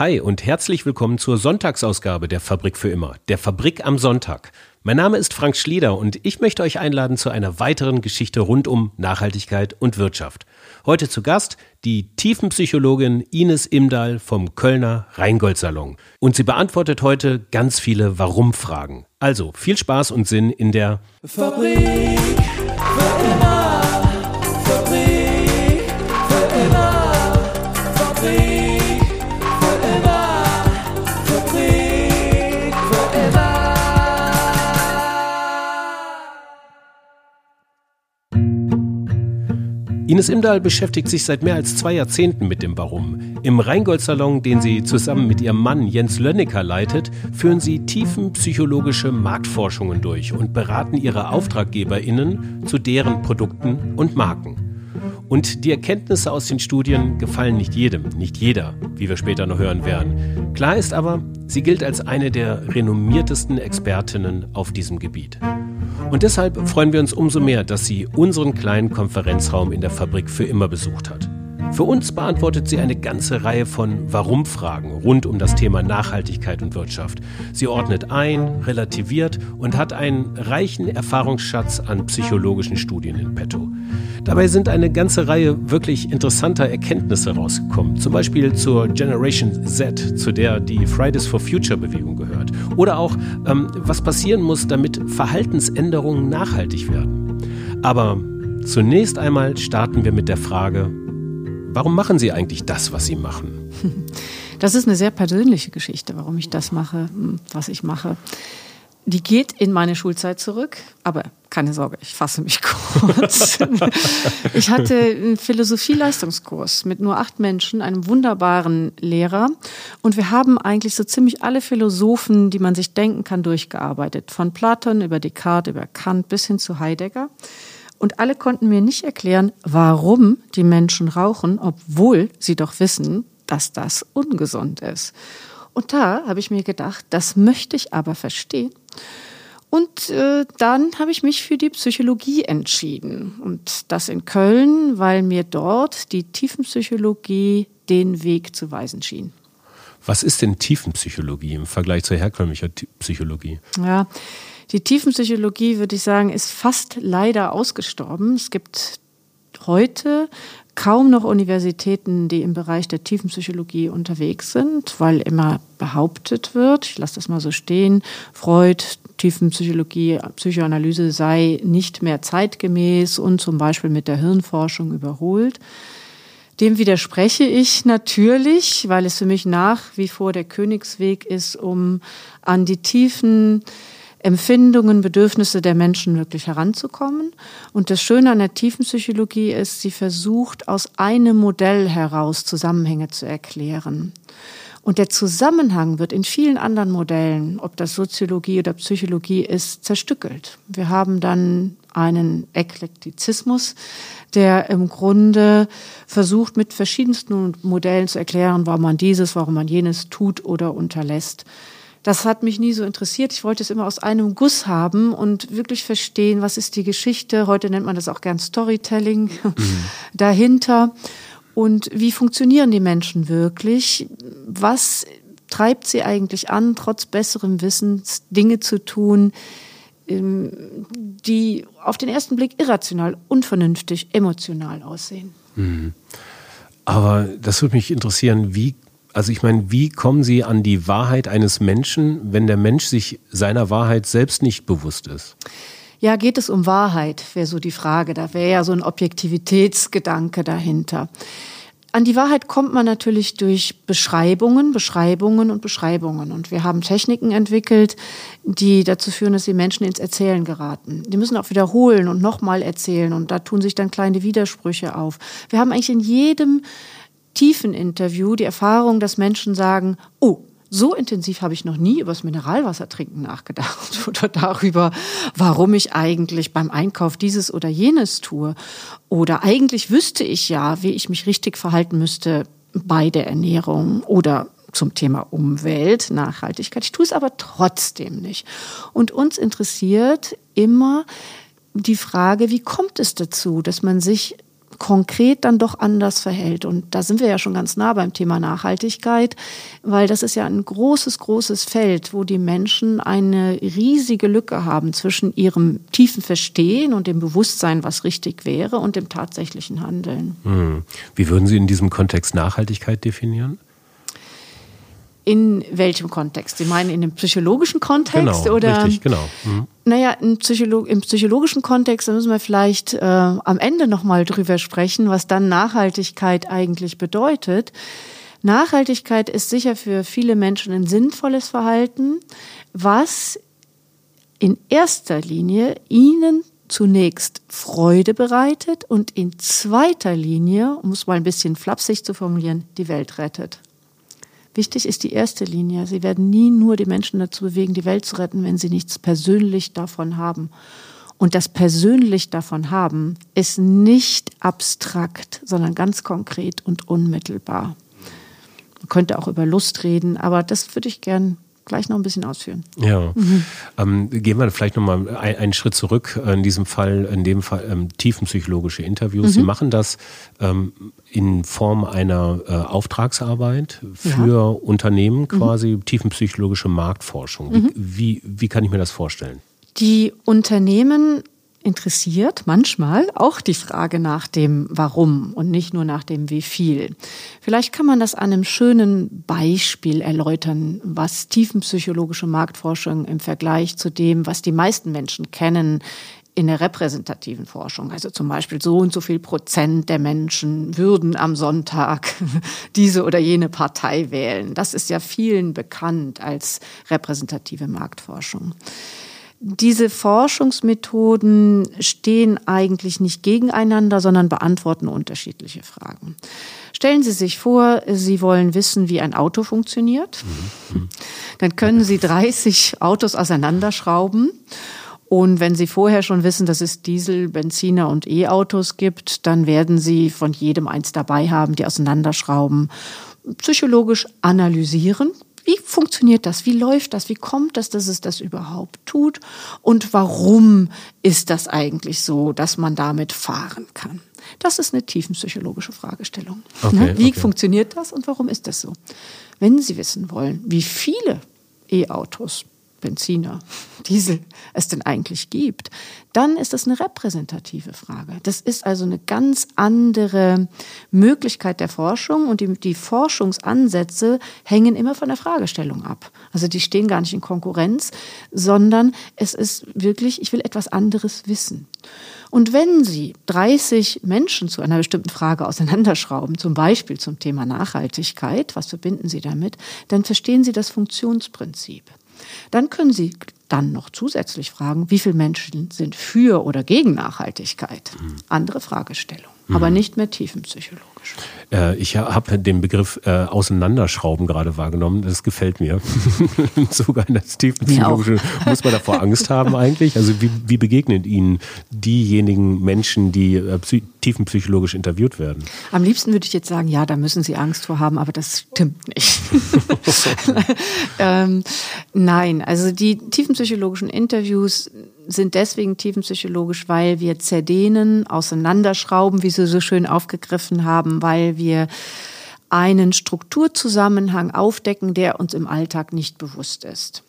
Hi und herzlich willkommen zur Sonntagsausgabe der Fabrik für immer, der Fabrik am Sonntag. Mein Name ist Frank Schlieder und ich möchte euch einladen zu einer weiteren Geschichte rund um Nachhaltigkeit und Wirtschaft. Heute zu Gast die Tiefenpsychologin Ines Imdahl vom Kölner Rheingold-Salon. Und sie beantwortet heute ganz viele Warum-Fragen. Also viel Spaß und Sinn in der Fabrik für immer. Ines Imdahl beschäftigt sich seit mehr als zwei Jahrzehnten mit dem Warum. Im Rheingold-Salon, den sie zusammen mit ihrem Mann Jens Lönnecker leitet, führen sie tiefenpsychologische Marktforschungen durch und beraten ihre AuftraggeberInnen zu deren Produkten und Marken. Und die Erkenntnisse aus den Studien gefallen nicht jedem, nicht jeder, wie wir später noch hören werden. Klar ist aber, sie gilt als eine der renommiertesten Expertinnen auf diesem Gebiet. Und deshalb freuen wir uns umso mehr, dass sie unseren kleinen Konferenzraum in der Fabrik für immer besucht hat. Für uns beantwortet sie eine ganze Reihe von Warum-Fragen rund um das Thema Nachhaltigkeit und Wirtschaft. Sie ordnet ein, relativiert und hat einen reichen Erfahrungsschatz an psychologischen Studien in petto. Dabei sind eine ganze Reihe wirklich interessanter Erkenntnisse rausgekommen. Zum Beispiel zur Generation Z, zu der die Fridays for Future Bewegung gehört. Oder auch, ähm, was passieren muss, damit Verhaltensänderungen nachhaltig werden. Aber zunächst einmal starten wir mit der Frage, warum machen Sie eigentlich das, was Sie machen? Das ist eine sehr persönliche Geschichte, warum ich das mache, was ich mache. Die geht in meine Schulzeit zurück, aber keine Sorge, ich fasse mich kurz. ich hatte einen Philosophie-Leistungskurs mit nur acht Menschen, einem wunderbaren Lehrer. Und wir haben eigentlich so ziemlich alle Philosophen, die man sich denken kann, durchgearbeitet. Von Platon über Descartes, über Kant bis hin zu Heidegger. Und alle konnten mir nicht erklären, warum die Menschen rauchen, obwohl sie doch wissen, dass das ungesund ist. Und da habe ich mir gedacht, das möchte ich aber verstehen. Und äh, dann habe ich mich für die Psychologie entschieden. Und das in Köln, weil mir dort die Tiefenpsychologie den Weg zu weisen schien. Was ist denn Tiefenpsychologie im Vergleich zur herkömmlichen Psychologie? Ja, die Tiefenpsychologie, würde ich sagen, ist fast leider ausgestorben. Es gibt heute kaum noch Universitäten, die im Bereich der Tiefenpsychologie unterwegs sind, weil immer behauptet wird, ich lasse das mal so stehen, Freud, Tiefenpsychologie, Psychoanalyse sei nicht mehr zeitgemäß und zum Beispiel mit der Hirnforschung überholt. Dem widerspreche ich natürlich, weil es für mich nach wie vor der Königsweg ist, um an die tiefen Empfindungen, Bedürfnisse der Menschen wirklich heranzukommen. Und das Schöne an der Tiefenpsychologie ist, sie versucht aus einem Modell heraus Zusammenhänge zu erklären. Und der Zusammenhang wird in vielen anderen Modellen, ob das Soziologie oder Psychologie ist, zerstückelt. Wir haben dann einen Eklektizismus, der im Grunde versucht, mit verschiedensten Modellen zu erklären, warum man dieses, warum man jenes tut oder unterlässt. Das hat mich nie so interessiert. Ich wollte es immer aus einem Guss haben und wirklich verstehen, was ist die Geschichte. Heute nennt man das auch gern Storytelling mhm. dahinter. Und wie funktionieren die Menschen wirklich? Was treibt sie eigentlich an, trotz besserem Wissens Dinge zu tun, ähm, die auf den ersten Blick irrational, unvernünftig, emotional aussehen? Mhm. Aber das würde mich interessieren, wie also ich meine, wie kommen Sie an die Wahrheit eines Menschen, wenn der Mensch sich seiner Wahrheit selbst nicht bewusst ist? Ja, geht es um Wahrheit, wäre so die Frage. Da wäre ja so ein Objektivitätsgedanke dahinter. An die Wahrheit kommt man natürlich durch Beschreibungen, Beschreibungen und Beschreibungen. Und wir haben Techniken entwickelt, die dazu führen, dass die Menschen ins Erzählen geraten. Die müssen auch wiederholen und nochmal erzählen. Und da tun sich dann kleine Widersprüche auf. Wir haben eigentlich in jedem tiefen Interview die Erfahrung, dass Menschen sagen, oh, so intensiv habe ich noch nie über das Mineralwasser trinken nachgedacht oder darüber, warum ich eigentlich beim Einkauf dieses oder jenes tue. Oder eigentlich wüsste ich ja, wie ich mich richtig verhalten müsste bei der Ernährung oder zum Thema Umwelt, Nachhaltigkeit. Ich tue es aber trotzdem nicht. Und uns interessiert immer die Frage, wie kommt es dazu, dass man sich konkret dann doch anders verhält. Und da sind wir ja schon ganz nah beim Thema Nachhaltigkeit, weil das ist ja ein großes, großes Feld, wo die Menschen eine riesige Lücke haben zwischen ihrem tiefen Verstehen und dem Bewusstsein, was richtig wäre, und dem tatsächlichen Handeln. Hm. Wie würden Sie in diesem Kontext Nachhaltigkeit definieren? In welchem Kontext? Sie meinen in dem psychologischen Kontext? Genau, oder? richtig, genau. Mhm. Naja, im, Psycholo im psychologischen Kontext, da müssen wir vielleicht äh, am Ende nochmal drüber sprechen, was dann Nachhaltigkeit eigentlich bedeutet. Nachhaltigkeit ist sicher für viele Menschen ein sinnvolles Verhalten, was in erster Linie ihnen zunächst Freude bereitet und in zweiter Linie, um es mal ein bisschen flapsig zu formulieren, die Welt rettet. Wichtig ist die erste Linie. Sie werden nie nur die Menschen dazu bewegen, die Welt zu retten, wenn sie nichts persönlich davon haben. Und das persönlich davon haben ist nicht abstrakt, sondern ganz konkret und unmittelbar. Man könnte auch über Lust reden, aber das würde ich gern gleich noch ein bisschen ausführen. Ja, mhm. ähm, gehen wir vielleicht nochmal ein, einen Schritt zurück. In diesem Fall, in dem Fall ähm, tiefenpsychologische Interviews. Mhm. Sie machen das ähm, in Form einer äh, Auftragsarbeit für ja. Unternehmen, mhm. quasi mhm. tiefenpsychologische Marktforschung. Wie, mhm. wie, wie kann ich mir das vorstellen? Die Unternehmen interessiert manchmal auch die Frage nach dem Warum und nicht nur nach dem Wie viel. Vielleicht kann man das an einem schönen Beispiel erläutern, was tiefenpsychologische Marktforschung im Vergleich zu dem, was die meisten Menschen kennen, in der repräsentativen Forschung, also zum Beispiel so und so viel Prozent der Menschen würden am Sonntag diese oder jene Partei wählen. Das ist ja vielen bekannt als repräsentative Marktforschung. Diese Forschungsmethoden stehen eigentlich nicht gegeneinander, sondern beantworten unterschiedliche Fragen. Stellen Sie sich vor, Sie wollen wissen, wie ein Auto funktioniert. Dann können Sie 30 Autos auseinanderschrauben. Und wenn Sie vorher schon wissen, dass es Diesel, Benziner und E-Autos gibt, dann werden Sie von jedem eins dabei haben, die auseinanderschrauben, psychologisch analysieren wie funktioniert das? Wie läuft das? Wie kommt das, dass es das überhaupt tut? Und warum ist das eigentlich so, dass man damit fahren kann? Das ist eine tiefenpsychologische Fragestellung. Okay, ne? wie okay. funktioniert das und warum ist das so? Wenn Sie wissen wollen, wie viele E-Autos Benziner, Diesel es denn eigentlich gibt, dann ist das eine repräsentative Frage. Das ist also eine ganz andere Möglichkeit der Forschung und die, die, Forschungsansätze hängen immer von der Fragestellung ab. Also die stehen gar nicht in Konkurrenz, sondern es ist wirklich, ich will etwas anderes wissen. Und wenn Sie 30 Menschen zu einer bestimmten Frage auseinanderschrauben, zum Beispiel zum Thema Nachhaltigkeit, was verbinden Sie damit, dann verstehen Sie das Funktionsprinzip. Dann können Sie dann noch zusätzlich fragen, wie viele Menschen sind für oder gegen Nachhaltigkeit? Mhm. Andere Fragestellung, mhm. aber nicht mehr tiefenpsychologisch. Äh, ich habe den Begriff äh, Auseinanderschrauben gerade wahrgenommen. Das gefällt mir. Sogar in das tiefenpsychologische muss man davor Angst haben eigentlich. Also wie, wie begegnen Ihnen diejenigen Menschen, die äh, tiefenpsychologisch interviewt werden? Am liebsten würde ich jetzt sagen, ja, da müssen Sie Angst vor haben, aber das stimmt nicht. ähm, nein, also die tiefenpsychologischen Interviews sind deswegen tiefenpsychologisch, weil wir zerdehnen, auseinanderschrauben, wie Sie so schön aufgegriffen haben, weil wir einen Strukturzusammenhang aufdecken, der uns im Alltag nicht bewusst ist.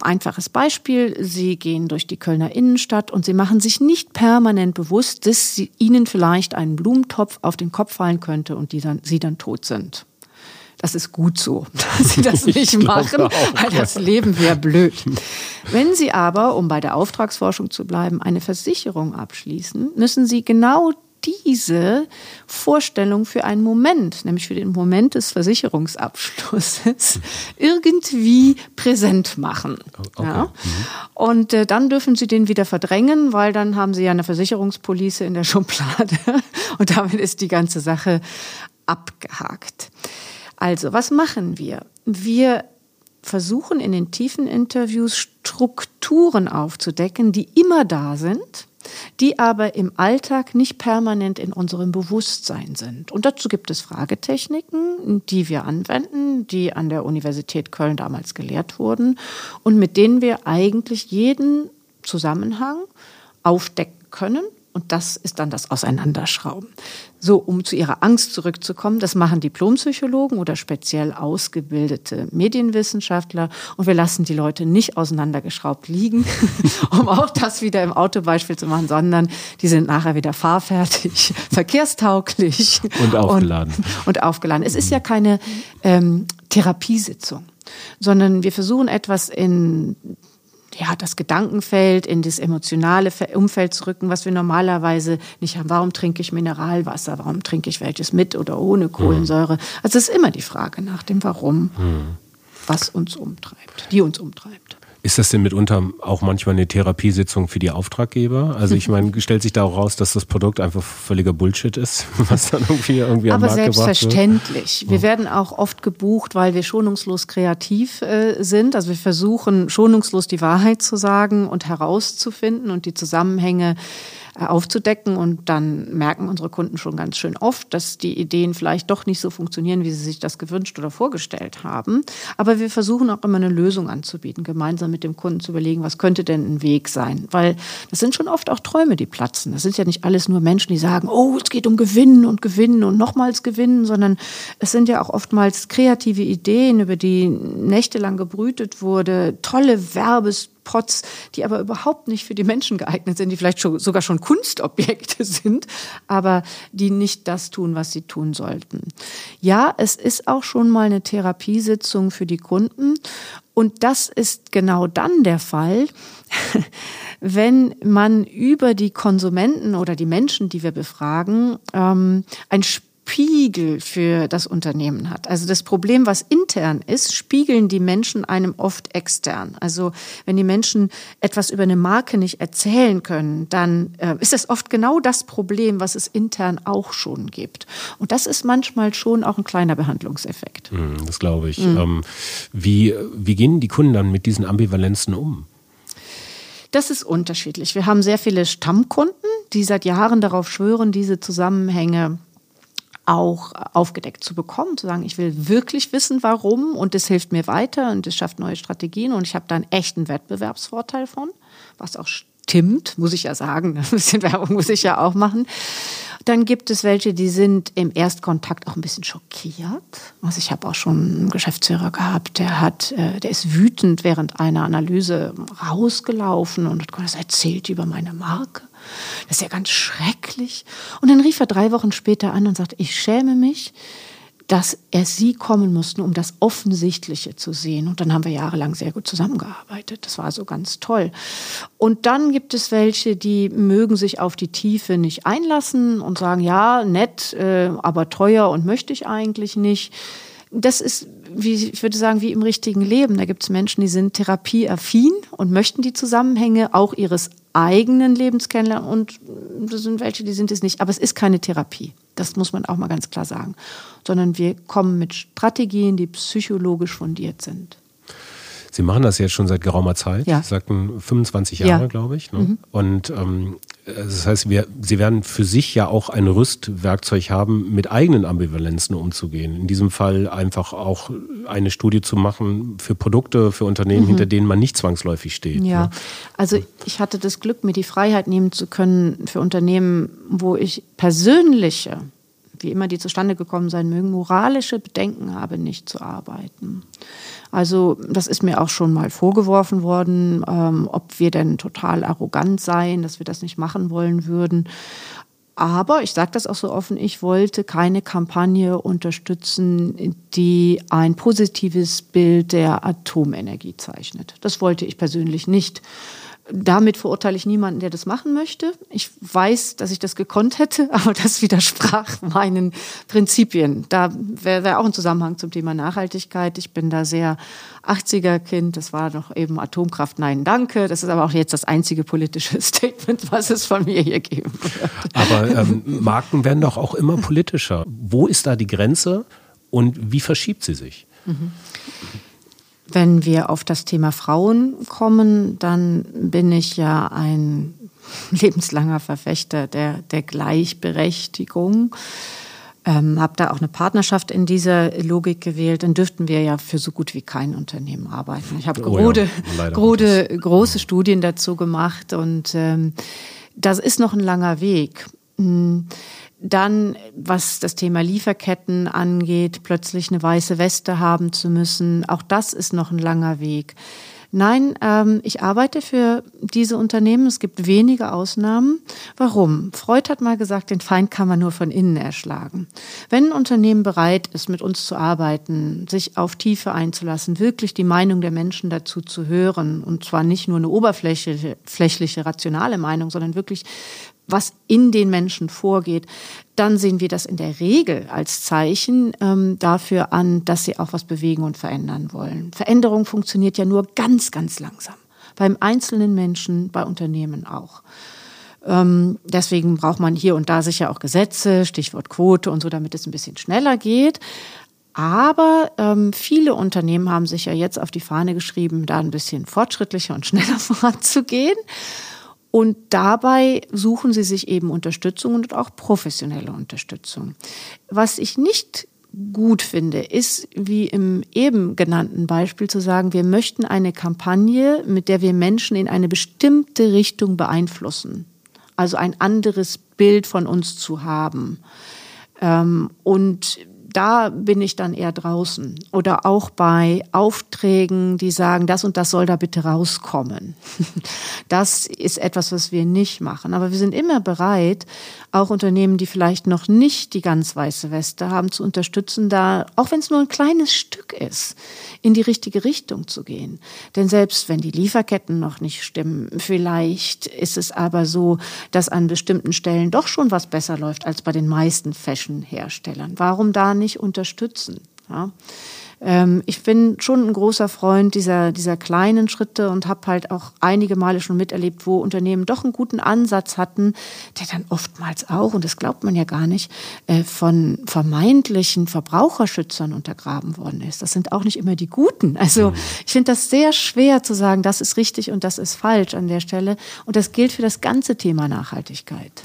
Einfaches Beispiel, Sie gehen durch die Kölner Innenstadt und Sie machen sich nicht permanent bewusst, dass Sie, Ihnen vielleicht ein Blumentopf auf den Kopf fallen könnte und dann, Sie dann tot sind. Das ist gut so, dass Sie das nicht machen, auch, weil das Leben wäre blöd. Wenn Sie aber, um bei der Auftragsforschung zu bleiben, eine Versicherung abschließen, müssen Sie genau diese Vorstellung für einen Moment, nämlich für den Moment des Versicherungsabschlusses, irgendwie präsent machen. Okay. Ja? Mhm. Und äh, dann dürfen Sie den wieder verdrängen, weil dann haben Sie ja eine Versicherungspolice in der Schublade und damit ist die ganze Sache abgehakt. Also, was machen wir? Wir versuchen in den tiefen Interviews Strukturen aufzudecken, die immer da sind die aber im Alltag nicht permanent in unserem Bewusstsein sind. Und dazu gibt es Fragetechniken, die wir anwenden, die an der Universität Köln damals gelehrt wurden und mit denen wir eigentlich jeden Zusammenhang aufdecken können und das ist dann das Auseinanderschrauben. So, um zu ihrer Angst zurückzukommen, das machen Diplompsychologen oder speziell ausgebildete Medienwissenschaftler und wir lassen die Leute nicht auseinandergeschraubt liegen, um auch das wieder im Autobeispiel zu machen, sondern die sind nachher wieder fahrfertig, verkehrstauglich und aufgeladen. Und, und aufgeladen. Es ist ja keine ähm, Therapiesitzung, sondern wir versuchen etwas in ja, das Gedankenfeld, in das emotionale Umfeld zu rücken, was wir normalerweise nicht haben. Warum trinke ich Mineralwasser? Warum trinke ich welches mit oder ohne Kohlensäure? Also es ist immer die Frage nach dem Warum, hm. was uns umtreibt, die uns umtreibt. Ist das denn mitunter auch manchmal eine Therapiesitzung für die Auftraggeber? Also ich meine, stellt sich da auch raus, dass das Produkt einfach völliger Bullshit ist, was dann irgendwie, irgendwie am Aber Markt selbstverständlich. Wir werden auch oft gebucht, weil wir schonungslos kreativ äh, sind. Also wir versuchen schonungslos die Wahrheit zu sagen und herauszufinden und die Zusammenhänge aufzudecken. Und dann merken unsere Kunden schon ganz schön oft, dass die Ideen vielleicht doch nicht so funktionieren, wie sie sich das gewünscht oder vorgestellt haben. Aber wir versuchen auch immer eine Lösung anzubieten, gemeinsam mit dem Kunden zu überlegen, was könnte denn ein Weg sein. Weil das sind schon oft auch Träume, die platzen. Das sind ja nicht alles nur Menschen, die sagen, oh, es geht um Gewinnen und Gewinnen und nochmals Gewinnen, sondern es sind ja auch oftmals kreative Ideen, über die nächtelang gebrütet wurde, tolle Werbes Pots, die aber überhaupt nicht für die Menschen geeignet sind, die vielleicht schon, sogar schon Kunstobjekte sind, aber die nicht das tun, was sie tun sollten. Ja, es ist auch schon mal eine Therapiesitzung für die Kunden und das ist genau dann der Fall, wenn man über die Konsumenten oder die Menschen, die wir befragen, ähm, ein Spiegel für das Unternehmen hat. Also das Problem, was intern ist, spiegeln die Menschen einem oft extern. Also wenn die Menschen etwas über eine Marke nicht erzählen können, dann äh, ist das oft genau das Problem, was es intern auch schon gibt. Und das ist manchmal schon auch ein kleiner Behandlungseffekt. Hm, das glaube ich. Mhm. Ähm, wie, wie gehen die Kunden dann mit diesen Ambivalenzen um? Das ist unterschiedlich. Wir haben sehr viele Stammkunden, die seit Jahren darauf schwören, diese Zusammenhänge auch aufgedeckt zu bekommen, zu sagen, ich will wirklich wissen, warum und das hilft mir weiter und es schafft neue Strategien und ich habe da einen echten Wettbewerbsvorteil von, was auch stimmt, muss ich ja sagen, ein bisschen Werbung muss ich ja auch machen. Dann gibt es welche, die sind im Erstkontakt auch ein bisschen schockiert. Also ich habe auch schon einen Geschäftsführer gehabt, der hat, äh, der ist wütend während einer Analyse rausgelaufen und hat erzählt über meine Marke. Das ist ja ganz schrecklich. Und dann rief er drei Wochen später an und sagte, ich schäme mich, dass er sie kommen mussten, um das Offensichtliche zu sehen. Und dann haben wir jahrelang sehr gut zusammengearbeitet. Das war so ganz toll. Und dann gibt es welche, die mögen sich auf die Tiefe nicht einlassen und sagen, ja, nett, äh, aber teuer und möchte ich eigentlich nicht. Das ist, wie, ich würde sagen, wie im richtigen Leben. Da gibt es Menschen, die sind therapieaffin und möchten die Zusammenhänge auch ihres eigenen Lebens kennenlernen und das sind welche, die sind es nicht. Aber es ist keine Therapie. Das muss man auch mal ganz klar sagen. Sondern wir kommen mit Strategien, die psychologisch fundiert sind. Sie machen das jetzt schon seit geraumer Zeit. Ja. Sie sagten 25 Jahre, ja. glaube ich. Ne? Mhm. Und ähm, das heißt, wir, Sie werden für sich ja auch ein Rüstwerkzeug haben, mit eigenen Ambivalenzen umzugehen. In diesem Fall einfach auch eine Studie zu machen für Produkte, für Unternehmen, mhm. hinter denen man nicht zwangsläufig steht. Ja, ne? also ich hatte das Glück, mir die Freiheit nehmen zu können für Unternehmen, wo ich persönliche wie immer die zustande gekommen sein mögen, moralische Bedenken habe, nicht zu arbeiten. Also das ist mir auch schon mal vorgeworfen worden, ähm, ob wir denn total arrogant seien, dass wir das nicht machen wollen würden. Aber ich sage das auch so offen, ich wollte keine Kampagne unterstützen, die ein positives Bild der Atomenergie zeichnet. Das wollte ich persönlich nicht. Damit verurteile ich niemanden, der das machen möchte. Ich weiß, dass ich das gekonnt hätte, aber das widersprach meinen Prinzipien. Da wäre wär auch ein Zusammenhang zum Thema Nachhaltigkeit. Ich bin da sehr 80er-Kind. Das war doch eben Atomkraft. Nein, danke. Das ist aber auch jetzt das einzige politische Statement, was es von mir hier geben wird. Aber ähm, Marken werden doch auch immer politischer. Wo ist da die Grenze und wie verschiebt sie sich? Mhm. Wenn wir auf das Thema Frauen kommen, dann bin ich ja ein lebenslanger Verfechter der, der Gleichberechtigung. Ähm, habe da auch eine Partnerschaft in dieser Logik gewählt, dann dürften wir ja für so gut wie kein Unternehmen arbeiten. Ich habe oh ja, große, große Studien dazu gemacht und ähm, Das ist noch ein langer Weg. Dann, was das Thema Lieferketten angeht, plötzlich eine weiße Weste haben zu müssen, auch das ist noch ein langer Weg. Nein, ähm, ich arbeite für diese Unternehmen. Es gibt wenige Ausnahmen. Warum? Freud hat mal gesagt, den Feind kann man nur von innen erschlagen. Wenn ein Unternehmen bereit ist, mit uns zu arbeiten, sich auf Tiefe einzulassen, wirklich die Meinung der Menschen dazu zu hören, und zwar nicht nur eine oberflächliche, flächliche, rationale Meinung, sondern wirklich was in den Menschen vorgeht, dann sehen wir das in der Regel als Zeichen ähm, dafür an, dass sie auch was bewegen und verändern wollen. Veränderung funktioniert ja nur ganz, ganz langsam. Beim einzelnen Menschen, bei Unternehmen auch. Ähm, deswegen braucht man hier und da sicher auch Gesetze, Stichwort Quote und so, damit es ein bisschen schneller geht. Aber ähm, viele Unternehmen haben sich ja jetzt auf die Fahne geschrieben, da ein bisschen fortschrittlicher und schneller voranzugehen. Und dabei suchen sie sich eben Unterstützung und auch professionelle Unterstützung. Was ich nicht gut finde, ist, wie im eben genannten Beispiel zu sagen, wir möchten eine Kampagne, mit der wir Menschen in eine bestimmte Richtung beeinflussen. Also ein anderes Bild von uns zu haben. Ähm, und da bin ich dann eher draußen. Oder auch bei Aufträgen, die sagen, das und das soll da bitte rauskommen. Das ist etwas, was wir nicht machen. Aber wir sind immer bereit, auch Unternehmen, die vielleicht noch nicht die ganz weiße Weste haben, zu unterstützen, da, auch wenn es nur ein kleines Stück ist, in die richtige Richtung zu gehen. Denn selbst wenn die Lieferketten noch nicht stimmen, vielleicht ist es aber so, dass an bestimmten Stellen doch schon was besser läuft als bei den meisten Fashion-Herstellern. Warum da nicht unterstützen? Ja? ähm, ich bin schon ein großer Freund dieser, dieser kleinen Schritte und habe halt auch einige Male schon miterlebt, wo Unternehmen doch einen guten Ansatz hatten, der dann oftmals auch, und das glaubt man ja gar nicht, äh, von vermeintlichen Verbraucherschützern untergraben worden ist. Das sind auch nicht immer die Guten. Also mhm. ich finde das sehr schwer zu sagen, das ist richtig und das ist falsch an der Stelle. Und das gilt für das ganze Thema Nachhaltigkeit.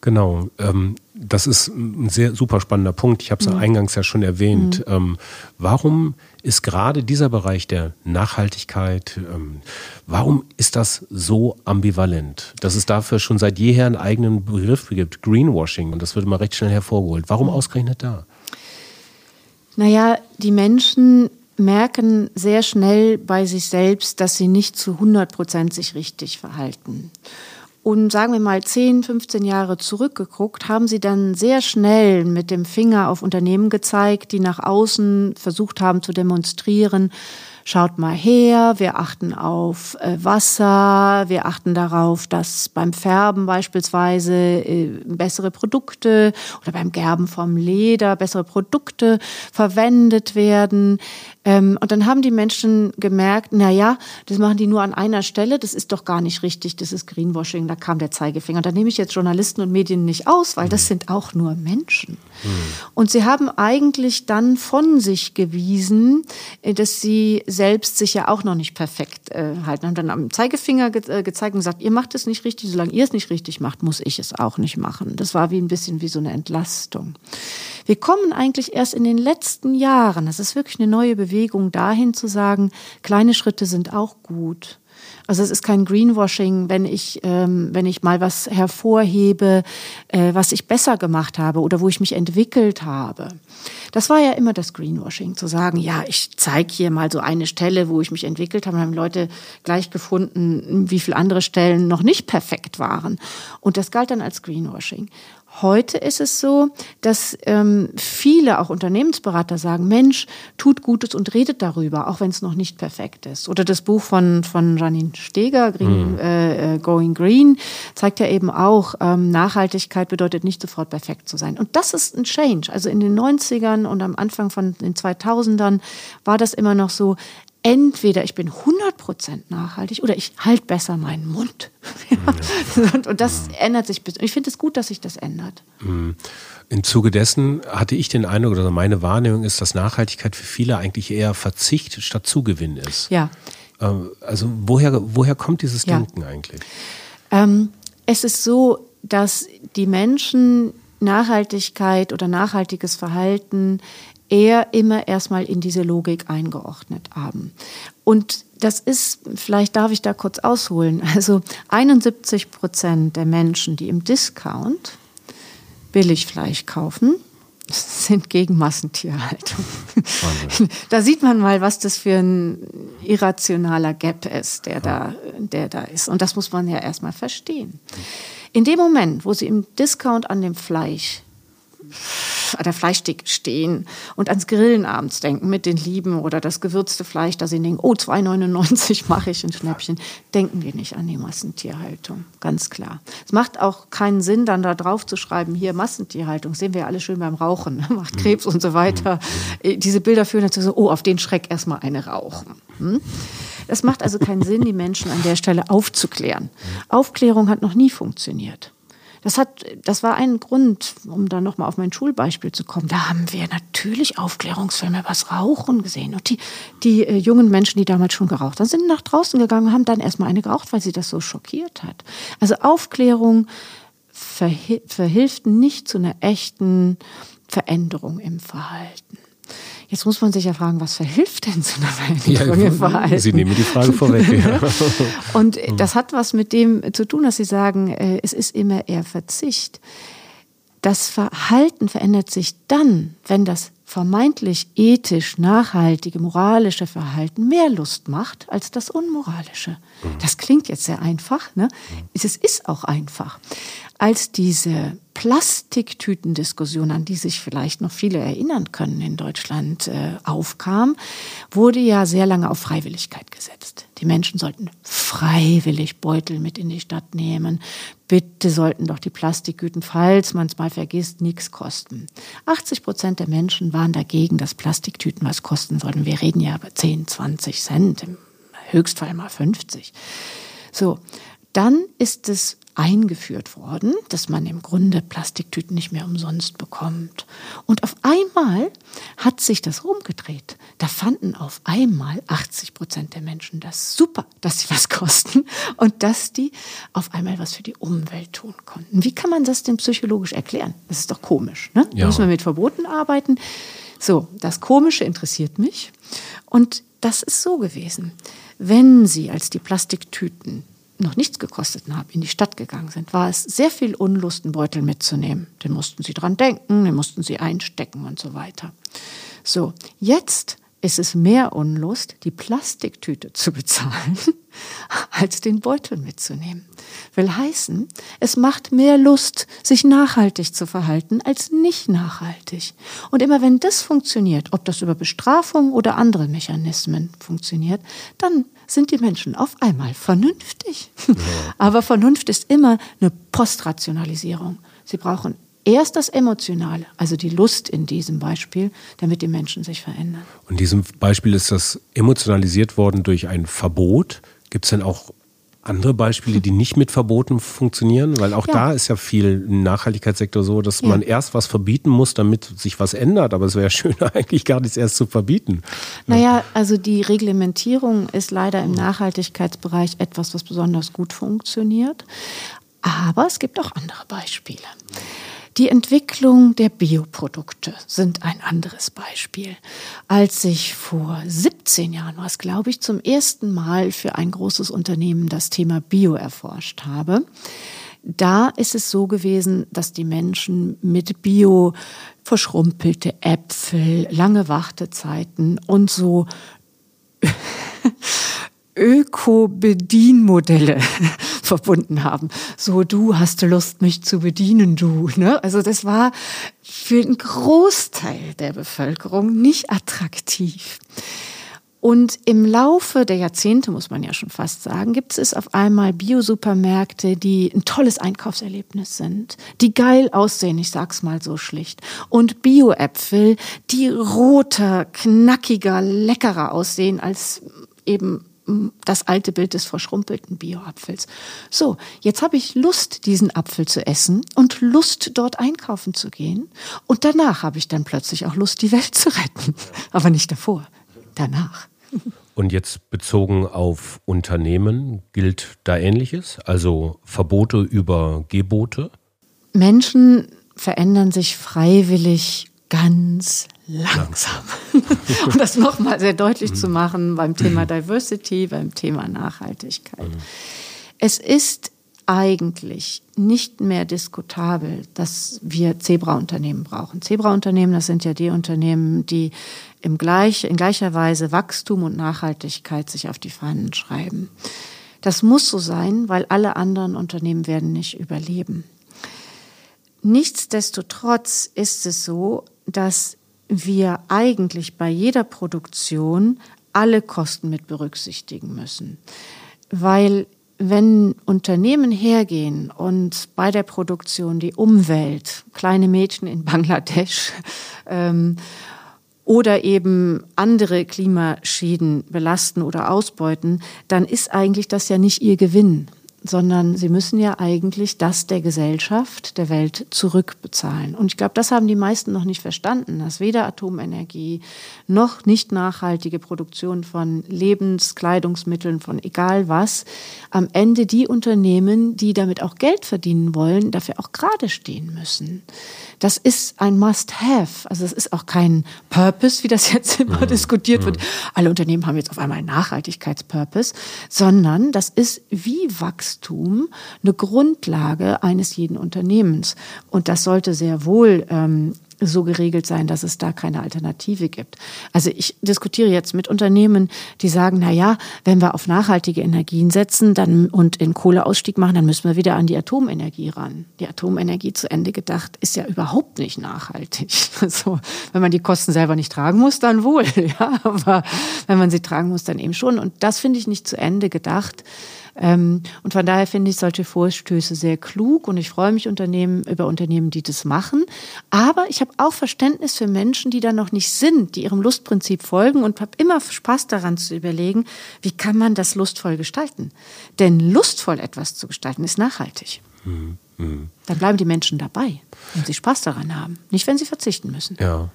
Genau. Ähm, das ist ein sehr super spannender Punkt. Ich habe es mhm. eingangs ja schon erwähnt. Mhm. Ähm, warum ist gerade dieser Bereich der Nachhaltigkeit, ähm, warum ist das so ambivalent? Dass es dafür schon seit jeher einen eigenen Begriff gibt, Greenwashing, und das wird immer recht schnell hervorgeholt. Warum mhm. ausgerechnet da? Naja, die Menschen merken sehr schnell bei sich selbst, dass sie nicht zu 100 Prozent sich richtig verhalten. Und sagen wir mal 10, 15 Jahre zurückgeguckt, haben sie dann sehr schnell mit dem Finger auf Unternehmen gezeigt, die nach außen versucht haben zu demonstrieren, schaut mal her, wir achten auf äh, Wasser, wir achten darauf, dass beim Färben beispielsweise äh, bessere Produkte oder beim Gerben vom Leder bessere Produkte verwendet werden. Ähm, und dann haben die Menschen gemerkt, na ja, das machen die nur an einer Stelle, das ist doch gar nicht richtig, das ist Greenwashing, da kam der Zeigefinger. Und da nehme ich jetzt Journalisten und Medien nicht aus, weil das sind auch nur Menschen. Mhm. Und sie haben eigentlich dann von sich gewiesen, äh, dass sie selbst sich ja auch noch nicht perfekt äh, halten. Haben dann am Zeigefinger ge äh, gezeigt und gesagt, ihr macht es nicht richtig, solange ihr es nicht richtig macht, muss ich es auch nicht machen. Das war wie ein bisschen wie so eine Entlastung. Wir kommen eigentlich erst in den letzten Jahren, das ist wirklich eine neue Bewegung, dahin zu sagen, kleine Schritte sind auch gut. Also es ist kein Greenwashing, wenn ich, ähm, wenn ich mal was hervorhebe, äh, was ich besser gemacht habe oder wo ich mich entwickelt habe. Das war ja immer das Greenwashing, zu sagen, ja, ich zeige hier mal so eine Stelle, wo ich mich entwickelt habe. Und haben Leute gleich gefunden, wie viele andere Stellen noch nicht perfekt waren. Und das galt dann als Greenwashing. Heute ist es so, dass ähm, viele, auch Unternehmensberater, sagen, Mensch, tut Gutes und redet darüber, auch wenn es noch nicht perfekt ist. Oder das Buch von, von Janine Steger, Green, mhm. äh, Going Green, zeigt ja eben auch, ähm, Nachhaltigkeit bedeutet nicht sofort perfekt zu sein. Und das ist ein Change. Also in den 90ern und am Anfang von den 2000ern war das immer noch so, entweder ich bin 100% nachhaltig oder ich halte besser meinen Mund. Ja. und, und, das ändert sich. Ich finde es gut, dass sich das ändert. Mhm. Im Zuge dessen hatte ich den Eindruck, oder meine Wahrnehmung ist, dass Nachhaltigkeit für viele eigentlich eher Verzicht statt Zugewinn ist. Ja. Ähm, also woher, woher kommt dieses ja. Denken eigentlich? Ähm, es ist so, dass die Menschen Nachhaltigkeit oder nachhaltiges Verhalten eher immer erstmal in diese Logik eingeordnet haben. Und das ist, vielleicht darf ich da kurz ausholen, also 71 Prozent der Menschen, die im Discount Billigfleisch kaufen, sind gegen Massentierhaltung. Wahnsinn. Da sieht man mal, was das für ein irrationaler Gap ist, der da, der da ist. Und das muss man ja erstmal verstehen. In dem Moment, wo sie im Discount an dem Fleisch an der Fleischtheke stehen und ans Grillen abends denken mit den Lieben oder das gewürzte Fleisch, da sie denken, oh, 2,99 mache ich ein Schnäppchen, denken wir nicht an die Massentierhaltung, ganz klar. Es macht auch keinen Sinn, dann da drauf zu schreiben, hier Massentierhaltung, sehen wir alle schön beim Rauchen, macht Krebs und so weiter. Äh, diese Bilder führen dazu so, oh, auf den Schreck erstmal eine rauchen. Hm? Es macht also keinen Sinn, die Menschen an der Stelle aufzuklären. Aufklärung hat noch nie funktioniert. Das hat, das war ein Grund, um dann nochmal auf mein Schulbeispiel zu kommen. Da haben wir natürlich Aufklärungsfilme was Rauchen gesehen. Und die, die äh, jungen Menschen, die damals schon geraucht haben, sind nach draußen gegangen und haben dann erstmal eine geraucht, weil sie das so schockiert hat. Also Aufklärung verhi verhilft nicht zu einer echten Veränderung im Verhalten. Jetzt muss man sich ja fragen, was verhilft denn zu einer Veränderung ja? Sie nehmen die Frage vorweg. Ja. Und das hat was mit dem zu tun, dass Sie sagen, äh, es ist immer eher Verzicht. Das Verhalten verändert sich dann, wenn das vermeintlich ethisch nachhaltige, moralische Verhalten mehr Lust macht als das unmoralische. Mhm. Das klingt jetzt sehr einfach, ne? Es ist auch einfach. Als diese Plastiktütendiskussion, an die sich vielleicht noch viele erinnern können in Deutschland, äh, aufkam, wurde ja sehr lange auf Freiwilligkeit gesetzt. Die Menschen sollten freiwillig Beutel mit in die Stadt nehmen. Bitte sollten doch die Plastiktüten, falls man es mal vergisst, nichts kosten. 80 Prozent der Menschen waren dagegen, dass Plastiktüten was kosten sollten. Wir reden ja über 10, 20 Cent, im Höchstfall mal 50. So, dann ist es eingeführt worden, dass man im Grunde Plastiktüten nicht mehr umsonst bekommt. Und auf einmal hat sich das rumgedreht. Da fanden auf einmal 80 Prozent der Menschen das super, dass sie was kosten und dass die auf einmal was für die Umwelt tun konnten. Wie kann man das denn psychologisch erklären? Das ist doch komisch. Ne? Ja. Da müssen wir mit Verboten arbeiten. So, das Komische interessiert mich. Und das ist so gewesen. Wenn Sie als die Plastiktüten noch nichts gekostet haben, in die Stadt gegangen sind, war es sehr viel Unlust, einen Beutel mitzunehmen. Den mussten sie dran denken, den mussten sie einstecken und so weiter. So, jetzt ist es mehr Unlust, die Plastiktüte zu bezahlen, als den Beutel mitzunehmen. Will heißen, es macht mehr Lust, sich nachhaltig zu verhalten, als nicht nachhaltig. Und immer wenn das funktioniert, ob das über Bestrafung oder andere Mechanismen funktioniert, dann sind die Menschen auf einmal vernünftig. Aber Vernunft ist immer eine Postrationalisierung. Sie brauchen erst das Emotionale, also die Lust in diesem Beispiel, damit die Menschen sich verändern. Und in diesem Beispiel ist das emotionalisiert worden durch ein Verbot. Gibt es denn auch andere Beispiele, die nicht mit Verboten funktionieren? Weil auch ja. da ist ja viel im Nachhaltigkeitssektor so, dass ja. man erst was verbieten muss, damit sich was ändert. Aber es wäre schöner, eigentlich gar nichts erst zu verbieten. Naja, also die Reglementierung ist leider im Nachhaltigkeitsbereich etwas, was besonders gut funktioniert. Aber es gibt auch andere Beispiele. Die Entwicklung der Bioprodukte sind ein anderes Beispiel. Als ich vor 17 Jahren was, glaube ich, zum ersten Mal für ein großes Unternehmen das Thema Bio erforscht habe, da ist es so gewesen, dass die Menschen mit Bio verschrumpelte Äpfel, lange Wartezeiten und so Öko-Bedienmodelle verbunden haben. So, du hast Lust, mich zu bedienen, du. Ne? Also das war für einen Großteil der Bevölkerung nicht attraktiv. Und im Laufe der Jahrzehnte, muss man ja schon fast sagen, gibt es auf einmal Biosupermärkte, die ein tolles Einkaufserlebnis sind, die geil aussehen, ich sag's mal so schlicht. Und Bioäpfel, die roter, knackiger, leckerer aussehen als eben das alte Bild des verschrumpelten Bioapfels. So, jetzt habe ich Lust, diesen Apfel zu essen und Lust, dort einkaufen zu gehen. Und danach habe ich dann plötzlich auch Lust, die Welt zu retten. Aber nicht davor, danach. Und jetzt bezogen auf Unternehmen gilt da Ähnliches? Also Verbote über Gebote? Menschen verändern sich freiwillig ganz langsam. um das nochmal sehr deutlich zu machen beim Thema Diversity, beim Thema Nachhaltigkeit. Es ist eigentlich nicht mehr diskutabel, dass wir Zebra-Unternehmen brauchen. Zebra-Unternehmen, das sind ja die Unternehmen, die im gleich, in gleicher Weise Wachstum und Nachhaltigkeit sich auf die Fahnen schreiben. Das muss so sein, weil alle anderen Unternehmen werden nicht überleben. Nichtsdestotrotz ist es so, dass wir eigentlich bei jeder Produktion alle Kosten mit berücksichtigen müssen. Weil wenn Unternehmen hergehen und bei der Produktion die Umwelt, kleine Mädchen in Bangladesch ähm, oder eben andere Klimaschäden belasten oder ausbeuten, dann ist eigentlich das ja nicht ihr Gewinn, sondern sie müssen ja eigentlich das der Gesellschaft, der Welt zurückbezahlen. Und ich glaube, das haben die meisten noch nicht verstanden, dass weder Atomenergie noch nicht nachhaltige Produktion von Lebenskleidungsmitteln, von egal was, am Ende die Unternehmen, die damit auch Geld verdienen wollen, dafür auch gerade stehen müssen. Das ist ein Must-Have. Also es ist auch kein Purpose, wie das jetzt immer mhm. diskutiert wird. Mhm. Alle Unternehmen haben jetzt auf einmal einen Nachhaltigkeitspurpose, sondern das ist wie Wachstum eine Grundlage eines jeden Unternehmens. Und das sollte sehr wohl ähm, so geregelt sein, dass es da keine Alternative gibt. Also ich diskutiere jetzt mit Unternehmen, die sagen, na ja, wenn wir auf nachhaltige Energien setzen, dann und in Kohleausstieg machen, dann müssen wir wieder an die Atomenergie ran. Die Atomenergie zu Ende gedacht ist ja überhaupt nicht nachhaltig. Also, wenn man die Kosten selber nicht tragen muss, dann wohl, ja, aber wenn man sie tragen muss, dann eben schon und das finde ich nicht zu Ende gedacht. Ähm, und von daher finde ich solche Vorstöße sehr klug und ich freue mich Unternehmen, über Unternehmen, die das machen. Aber ich habe auch Verständnis für Menschen, die da noch nicht sind, die ihrem Lustprinzip folgen und habe immer Spaß daran zu überlegen, wie kann man das lustvoll gestalten? Denn lustvoll etwas zu gestalten ist nachhaltig. Mhm. mhm. Dann bleiben die Menschen dabei, wenn sie Spaß daran haben, nicht wenn sie verzichten müssen. Ja.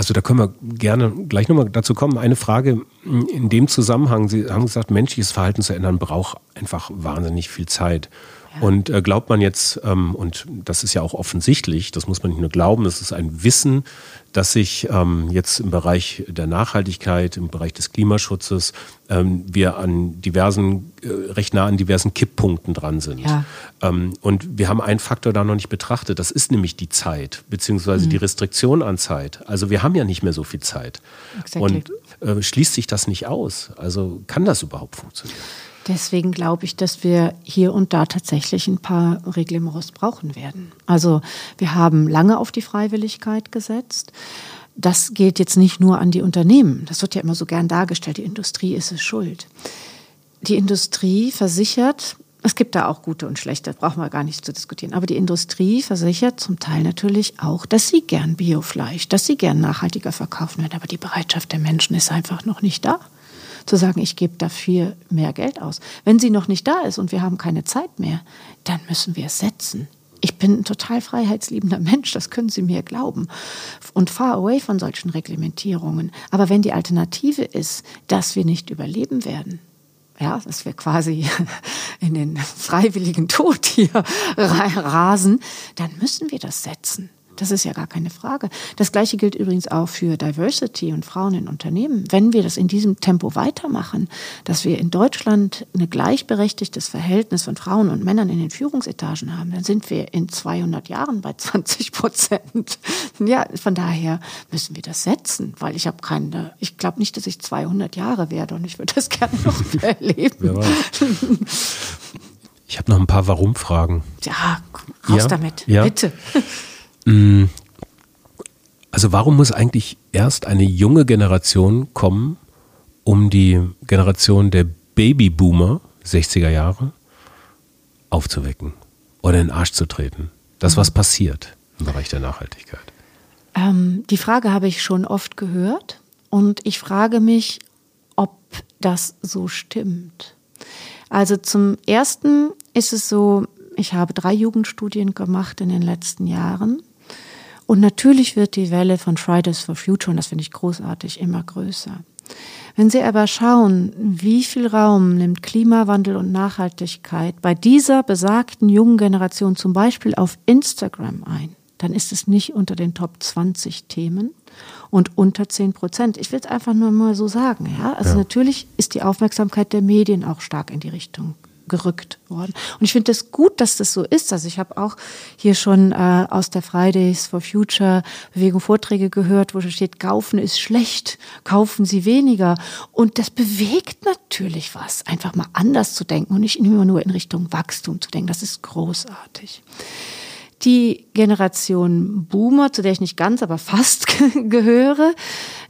Also da können wir gerne gleich nochmal dazu kommen. Eine Frage in dem Zusammenhang. Sie haben gesagt, menschliches Verhalten zu ändern braucht einfach wahnsinnig viel Zeit. Und äh, glaubt man jetzt, ähm, und das ist ja auch offensichtlich, das muss man nicht nur glauben, das ist ein Wissen, dass sich ähm, jetzt im Bereich der Nachhaltigkeit, im Bereich des Klimaschutzes, ähm, wir an diversen, äh, recht nah an diversen Kipppunkten dran sind. Ja. Ähm, und wir haben einen Faktor da noch nicht betrachtet, das ist nämlich die Zeit, beziehungsweise mhm. die Restriktion an Zeit. Also wir haben ja nicht mehr so viel Zeit. Exactly. Und äh, schließt sich das nicht aus? Also kann das überhaupt funktionieren? Deswegen glaube ich, dass wir hier und da tatsächlich ein paar Reglements brauchen werden. Also wir haben lange auf die Freiwilligkeit gesetzt. Das gilt jetzt nicht nur an die Unternehmen. Das wird ja immer so gern dargestellt. Die Industrie ist es schuld. Die Industrie versichert, es gibt da auch gute und schlechte, brauchen wir gar nicht zu diskutieren. Aber die Industrie versichert zum Teil natürlich auch, dass sie gern Biofleisch, dass sie gern nachhaltiger verkaufen werden. Aber die Bereitschaft der Menschen ist einfach noch nicht da zu sagen, ich gebe dafür mehr Geld aus. Wenn sie noch nicht da ist und wir haben keine Zeit mehr, dann müssen wir es setzen. Ich bin ein total freiheitsliebender Mensch, das können Sie mir glauben. Und far away von solchen Reglementierungen. Aber wenn die Alternative ist, dass wir nicht überleben werden, ja, dass wir quasi in den freiwilligen Tod hier rasen, dann müssen wir das setzen. Das ist ja gar keine Frage. Das Gleiche gilt übrigens auch für Diversity und Frauen in Unternehmen. Wenn wir das in diesem Tempo weitermachen, dass wir in Deutschland ein gleichberechtigtes Verhältnis von Frauen und Männern in den Führungsetagen haben, dann sind wir in 200 Jahren bei 20 Prozent. Ja, von daher müssen wir das setzen, weil ich habe keine, ich glaube nicht, dass ich 200 Jahre werde und ich würde das gerne noch erleben. Ich habe noch ein paar Warum-Fragen. Ja, raus ja, damit, ja. bitte. Mm. Also warum muss eigentlich erst eine junge Generation kommen, um die Generation der Babyboomer, 60er Jahre, aufzuwecken oder in den Arsch zu treten? Das, was mhm. passiert im Bereich der Nachhaltigkeit. Ähm, die Frage habe ich schon oft gehört und ich frage mich, ob das so stimmt. Also zum Ersten ist es so, ich habe drei Jugendstudien gemacht in den letzten Jahren und natürlich wird die Welle von Fridays for Future, und das finde ich großartig, immer größer. Wenn Sie aber schauen, wie viel Raum nimmt Klimawandel und Nachhaltigkeit bei dieser besagten jungen Generation zum Beispiel auf Instagram ein, dann ist es nicht unter den Top 20 Themen und unter 10 Prozent. Ich will es einfach nur mal so sagen. Ja? Also ja. natürlich ist die Aufmerksamkeit der Medien auch stark in die Richtung gerückt worden. Und ich finde es das gut, dass das so ist. Also ich habe auch hier schon äh, aus der Fridays for Future Bewegung Vorträge gehört, wo steht, kaufen ist schlecht, kaufen Sie weniger. Und das bewegt natürlich was, einfach mal anders zu denken und nicht immer nur in Richtung Wachstum zu denken. Das ist großartig. Die Generation Boomer, zu der ich nicht ganz, aber fast gehöre,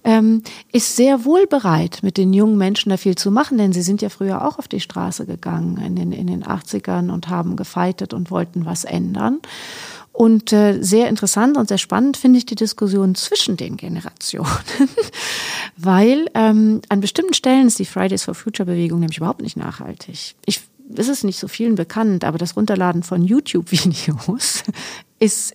ähm, ist sehr wohl bereit, mit den jungen Menschen da viel zu machen, denn sie sind ja früher auch auf die Straße gegangen in den, in den 80ern und haben gefeitet und wollten was ändern. Und äh, sehr interessant und sehr spannend finde ich die Diskussion zwischen den Generationen, weil ähm, an bestimmten Stellen ist die Fridays for Future Bewegung nämlich überhaupt nicht nachhaltig. Ich es ist nicht so vielen bekannt, aber das Runterladen von YouTube-Videos ist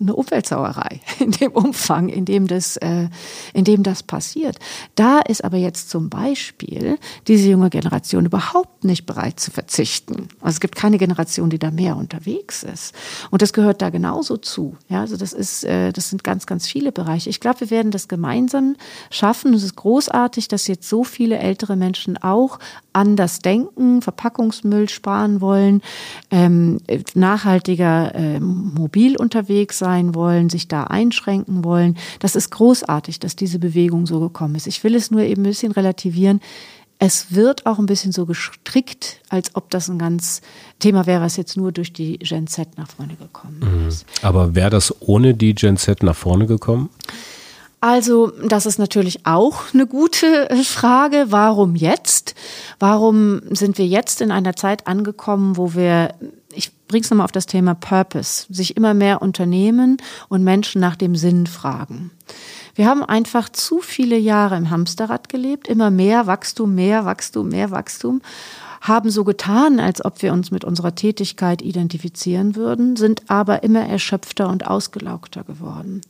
eine Umweltsauerei in dem Umfang, in dem das, äh, in dem das passiert. Da ist aber jetzt zum Beispiel diese junge Generation überhaupt nicht bereit zu verzichten. Also es gibt keine Generation, die da mehr unterwegs ist. Und das gehört da genauso zu. Ja, also das ist, äh, das sind ganz, ganz viele Bereiche. Ich glaube, wir werden das gemeinsam schaffen. Es ist großartig, dass jetzt so viele ältere Menschen auch anders denken, Verpackungsmüll sparen wollen, ähm, nachhaltiger äh, mobil unterwegs unterwegs sein wollen, sich da einschränken wollen. Das ist großartig, dass diese Bewegung so gekommen ist. Ich will es nur eben ein bisschen relativieren. Es wird auch ein bisschen so gestrickt, als ob das ein ganz Thema wäre, was jetzt nur durch die Gen Z nach vorne gekommen mhm. ist. Aber wäre das ohne die Gen Z nach vorne gekommen? Also, das ist natürlich auch eine gute Frage. Warum jetzt? Warum sind wir jetzt in einer Zeit angekommen, wo wir ich bringe es nochmal auf das Thema Purpose, sich immer mehr Unternehmen und Menschen nach dem Sinn fragen. Wir haben einfach zu viele Jahre im Hamsterrad gelebt, immer mehr Wachstum, mehr Wachstum, mehr Wachstum haben so getan, als ob wir uns mit unserer Tätigkeit identifizieren würden, sind aber immer erschöpfter und ausgelaugter geworden.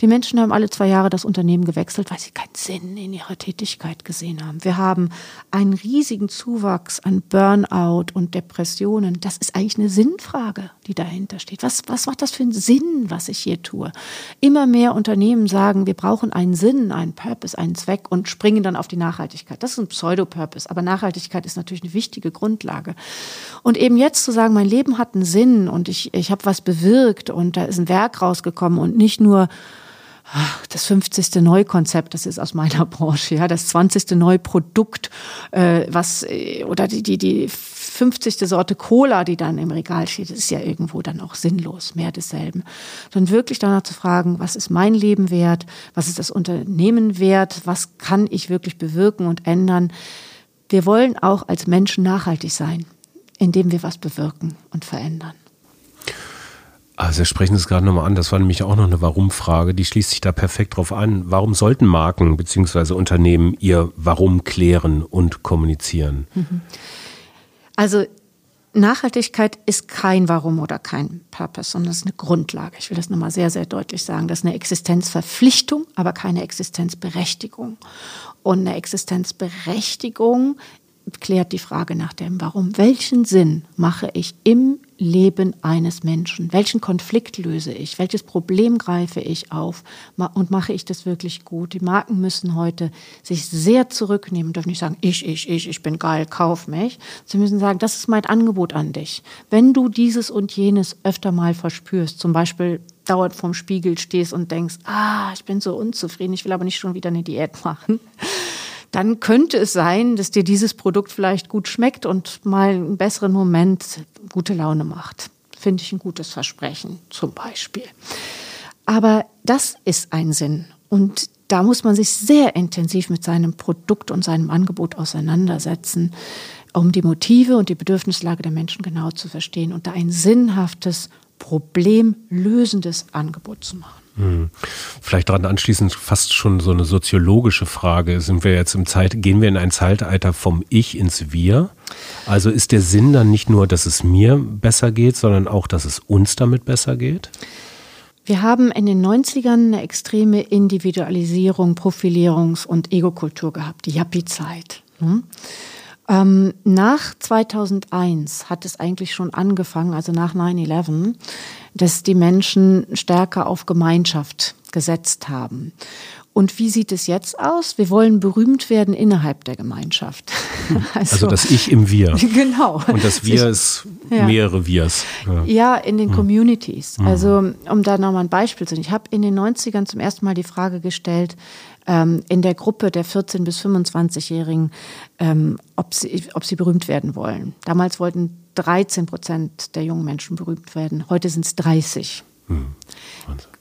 Die Menschen haben alle zwei Jahre das Unternehmen gewechselt, weil sie keinen Sinn in ihrer Tätigkeit gesehen haben. Wir haben einen riesigen Zuwachs an Burnout und Depressionen. Das ist eigentlich eine Sinnfrage, die dahinter steht. Was, was macht das für einen Sinn, was ich hier tue? Immer mehr Unternehmen sagen, wir brauchen einen Sinn, einen Purpose, einen Zweck und springen dann auf die Nachhaltigkeit. Das ist ein Pseudo-Purpose, aber Nachhaltigkeit ist natürlich eine wichtige wichtige Grundlage. Und eben jetzt zu sagen, mein Leben hat einen Sinn und ich, ich habe was bewirkt und da ist ein Werk rausgekommen und nicht nur das 50. Neukonzept, das ist aus meiner Branche, ja, das 20. Neuprodukt, äh, was äh, oder die die die 50. Sorte Cola, die dann im Regal steht, ist ja irgendwo dann auch sinnlos, mehr desselben. Sondern wirklich danach zu fragen, was ist mein Leben wert, was ist das Unternehmen wert, was kann ich wirklich bewirken und ändern. Wir wollen auch als Menschen nachhaltig sein, indem wir was bewirken und verändern. Also Sie sprechen es gerade nochmal an, das war nämlich auch noch eine Warum-Frage, die schließt sich da perfekt drauf an. Warum sollten Marken bzw. Unternehmen ihr Warum klären und kommunizieren? Mhm. Also Nachhaltigkeit ist kein Warum oder kein Purpose, sondern es ist eine Grundlage. Ich will das nochmal sehr, sehr deutlich sagen. Das ist eine Existenzverpflichtung, aber keine Existenzberechtigung. Und eine Existenzberechtigung klärt die Frage nach dem Warum. Welchen Sinn mache ich im Leben eines Menschen? Welchen Konflikt löse ich? Welches Problem greife ich auf? Und mache ich das wirklich gut? Die Marken müssen heute sich sehr zurücknehmen, dürfen nicht sagen, ich, ich, ich, ich bin geil, kauf mich. Sie müssen sagen, das ist mein Angebot an dich. Wenn du dieses und jenes öfter mal verspürst, zum Beispiel dauernd vorm Spiegel stehst und denkst, ah, ich bin so unzufrieden, ich will aber nicht schon wieder eine Diät machen dann könnte es sein, dass dir dieses Produkt vielleicht gut schmeckt und mal einen besseren Moment gute Laune macht. Finde ich ein gutes Versprechen zum Beispiel. Aber das ist ein Sinn. Und da muss man sich sehr intensiv mit seinem Produkt und seinem Angebot auseinandersetzen, um die Motive und die Bedürfnislage der Menschen genau zu verstehen und da ein sinnhaftes, problemlösendes Angebot zu machen. Hm. Vielleicht daran anschließend fast schon so eine soziologische Frage. Sind wir jetzt im Zeit, gehen wir in ein Zeitalter vom Ich ins Wir? Also ist der Sinn dann nicht nur, dass es mir besser geht, sondern auch, dass es uns damit besser geht? Wir haben in den 90ern eine extreme Individualisierung, Profilierungs- und Egokultur gehabt, die Yuppie-Zeit. Hm? Ähm, nach 2001 hat es eigentlich schon angefangen, also nach 9-11, dass die Menschen stärker auf Gemeinschaft gesetzt haben. Und wie sieht es jetzt aus? Wir wollen berühmt werden innerhalb der Gemeinschaft. Also, also das Ich im Wir. Genau. Und das Wir ist ja. mehrere Wirs. Ja. ja, in den hm. Communities. Hm. Also um da nochmal ein Beispiel zu nehmen. Ich habe in den 90ern zum ersten Mal die Frage gestellt, ähm, in der Gruppe der 14- bis 25-Jährigen, ähm, ob, sie, ob sie berühmt werden wollen. Damals wollten 13 Prozent der jungen Menschen berühmt werden. Heute sind es 30. Hm.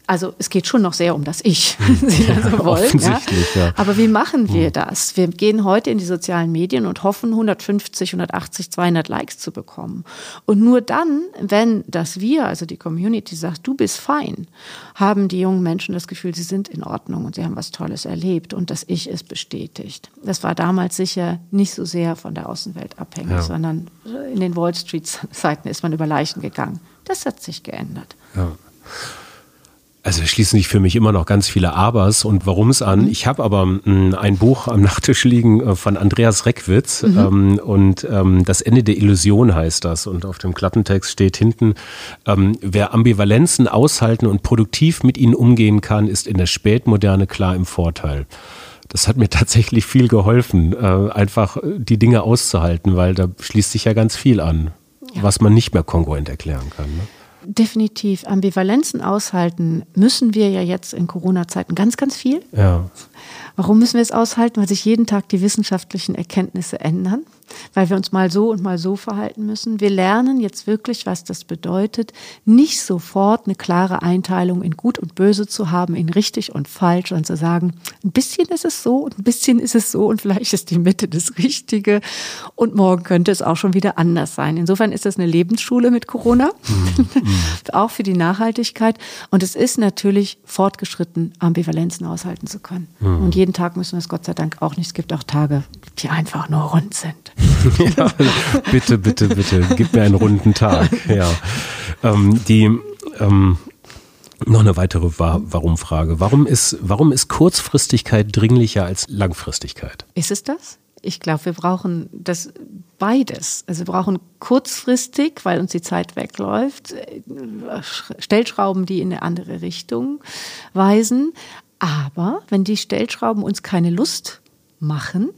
Also es geht schon noch sehr um das Ich, wenn Sie das so wollen. Ja? ja? Aber wie machen wir hm. das? Wir gehen heute in die sozialen Medien und hoffen, 150, 180, 200 Likes zu bekommen. Und nur dann, wenn das Wir, also die Community, sagt, du bist fein, haben die jungen Menschen das Gefühl, sie sind in Ordnung und sie haben was Tolles erlebt und das Ich ist bestätigt. Das war damals sicher nicht so sehr von der Außenwelt abhängig, ja. sondern in den Wall Street-Seiten ist man über Leichen gegangen. Das hat sich geändert. Ja. Also schließen sich für mich immer noch ganz viele Abers und warum es an. Mhm. Ich habe aber mh, hm, ein Buch am Nachttisch liegen äh, von Andreas Reckwitz mhm. ähm, und ähm, das Ende der Illusion heißt das und auf dem Klappentext steht hinten, ähm, wer Ambivalenzen aushalten und produktiv mit ihnen umgehen kann, ist in der Spätmoderne klar im Vorteil. Das hat mir tatsächlich viel geholfen, äh, einfach die Dinge auszuhalten, weil da schließt sich ja ganz viel an, ja. was man nicht mehr kongruent erklären kann. Ne? Definitiv Ambivalenzen aushalten, müssen wir ja jetzt in Corona-Zeiten ganz, ganz viel. Ja. Warum müssen wir es aushalten? Weil sich jeden Tag die wissenschaftlichen Erkenntnisse ändern, weil wir uns mal so und mal so verhalten müssen. Wir lernen jetzt wirklich, was das bedeutet, nicht sofort eine klare Einteilung in gut und böse zu haben, in richtig und falsch und zu sagen, ein bisschen ist es so und ein bisschen ist es so und vielleicht ist die Mitte das Richtige und morgen könnte es auch schon wieder anders sein. Insofern ist das eine Lebensschule mit Corona, mhm. auch für die Nachhaltigkeit und es ist natürlich fortgeschritten, Ambivalenzen aushalten zu können. Mhm. Und jeden Tag müssen wir es Gott sei Dank auch nicht. Es gibt auch Tage, die einfach nur rund sind. bitte, bitte, bitte, gib mir einen runden Tag. Ja. Ähm, die ähm, noch eine weitere Warum-Frage. Warum ist, warum ist Kurzfristigkeit dringlicher als Langfristigkeit? Ist es das? Ich glaube, wir brauchen das beides. Also wir brauchen kurzfristig, weil uns die Zeit wegläuft, Stellschrauben, die in eine andere Richtung weisen. Aber wenn die Stellschrauben uns keine Lust machen,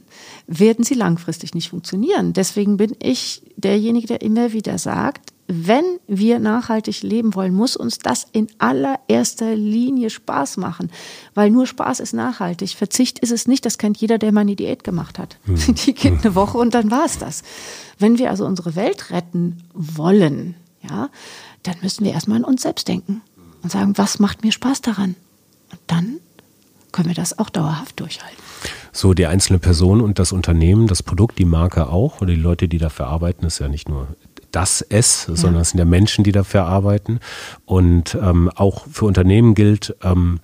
werden sie langfristig nicht funktionieren. Deswegen bin ich derjenige, der immer wieder sagt, wenn wir nachhaltig leben wollen, muss uns das in allererster Linie Spaß machen, weil nur Spaß ist nachhaltig. Verzicht ist es nicht, das kennt jeder, der mal eine Diät gemacht hat. Mhm. Die geht eine Woche und dann war es das. Wenn wir also unsere Welt retten wollen, ja, dann müssen wir erstmal an uns selbst denken und sagen, was macht mir Spaß daran? Und dann können wir das auch dauerhaft durchhalten. So, die einzelne Person und das Unternehmen, das Produkt, die Marke auch oder die Leute, die dafür arbeiten, ist ja nicht nur das Es, sondern ja. es sind ja Menschen, die dafür arbeiten. Und ähm, auch für Unternehmen gilt, ähm,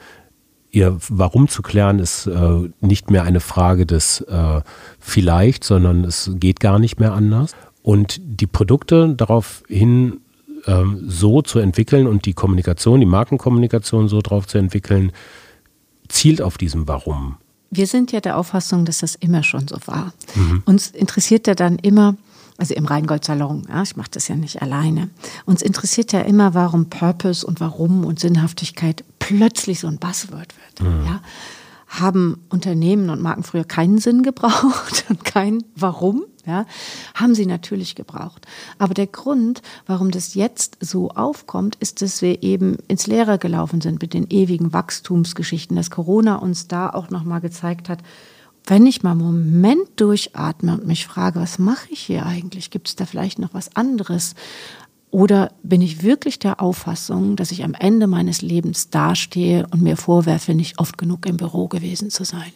ihr Warum zu klären, ist äh, nicht mehr eine Frage des äh, vielleicht, sondern es geht gar nicht mehr anders. Und die Produkte daraufhin ähm, so zu entwickeln und die Kommunikation, die Markenkommunikation so drauf zu entwickeln, zielt auf diesem Warum. Wir sind ja der Auffassung, dass das immer schon so war. Mhm. Uns interessiert ja dann immer, also im Rheingold-Salon, ja, ich mache das ja nicht alleine. Uns interessiert ja immer, warum Purpose und Warum und Sinnhaftigkeit plötzlich so ein Buzzword wird. Mhm. Ja. Haben Unternehmen und Marken früher keinen Sinn gebraucht und kein Warum? Ja, haben sie natürlich gebraucht. Aber der Grund, warum das jetzt so aufkommt, ist, dass wir eben ins Leere gelaufen sind mit den ewigen Wachstumsgeschichten, dass Corona uns da auch nochmal gezeigt hat, wenn ich mal einen Moment durchatme und mich frage, was mache ich hier eigentlich? Gibt es da vielleicht noch was anderes? Oder bin ich wirklich der Auffassung, dass ich am Ende meines Lebens dastehe und mir vorwerfe, nicht oft genug im Büro gewesen zu sein?